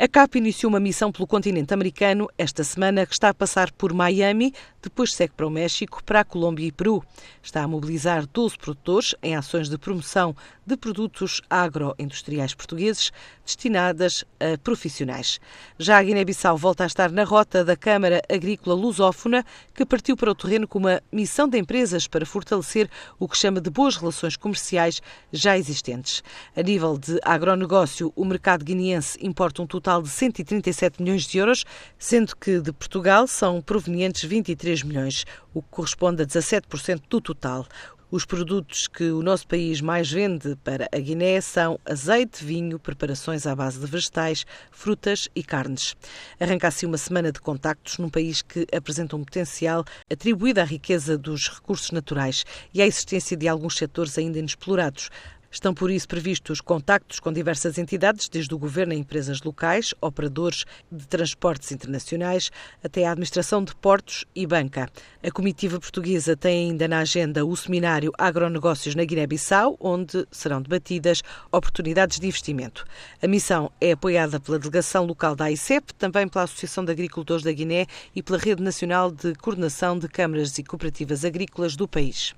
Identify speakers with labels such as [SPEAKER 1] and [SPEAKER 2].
[SPEAKER 1] A CAP iniciou uma missão pelo continente americano esta semana que está a passar por Miami, depois segue para o México, para a Colômbia e Peru. Está a mobilizar 12 produtores em ações de promoção de produtos agroindustriais portugueses destinadas a profissionais. Já a Guiné-Bissau volta a estar na rota da Câmara Agrícola Lusófona, que partiu para o terreno com uma missão de empresas para fortalecer o que chama de boas relações comerciais já existentes. A nível de agronegócio, o mercado guineense importa um total de 137 milhões de euros, sendo que de Portugal são provenientes 23 milhões, o que corresponde a 17% do total. Os produtos que o nosso país mais vende para a Guiné são azeite, vinho, preparações à base de vegetais, frutas e carnes. Arranca assim uma semana de contactos num país que apresenta um potencial atribuído à riqueza dos recursos naturais e à existência de alguns setores ainda inexplorados, Estão, por isso, previstos contactos com diversas entidades, desde o governo a empresas locais, operadores de transportes internacionais, até a administração de portos e banca. A comitiva portuguesa tem ainda na agenda o seminário Agronegócios na Guiné-Bissau, onde serão debatidas oportunidades de investimento. A missão é apoiada pela delegação local da AICEP, também pela Associação de Agricultores da Guiné e pela Rede Nacional de Coordenação de Câmaras e Cooperativas Agrícolas do país.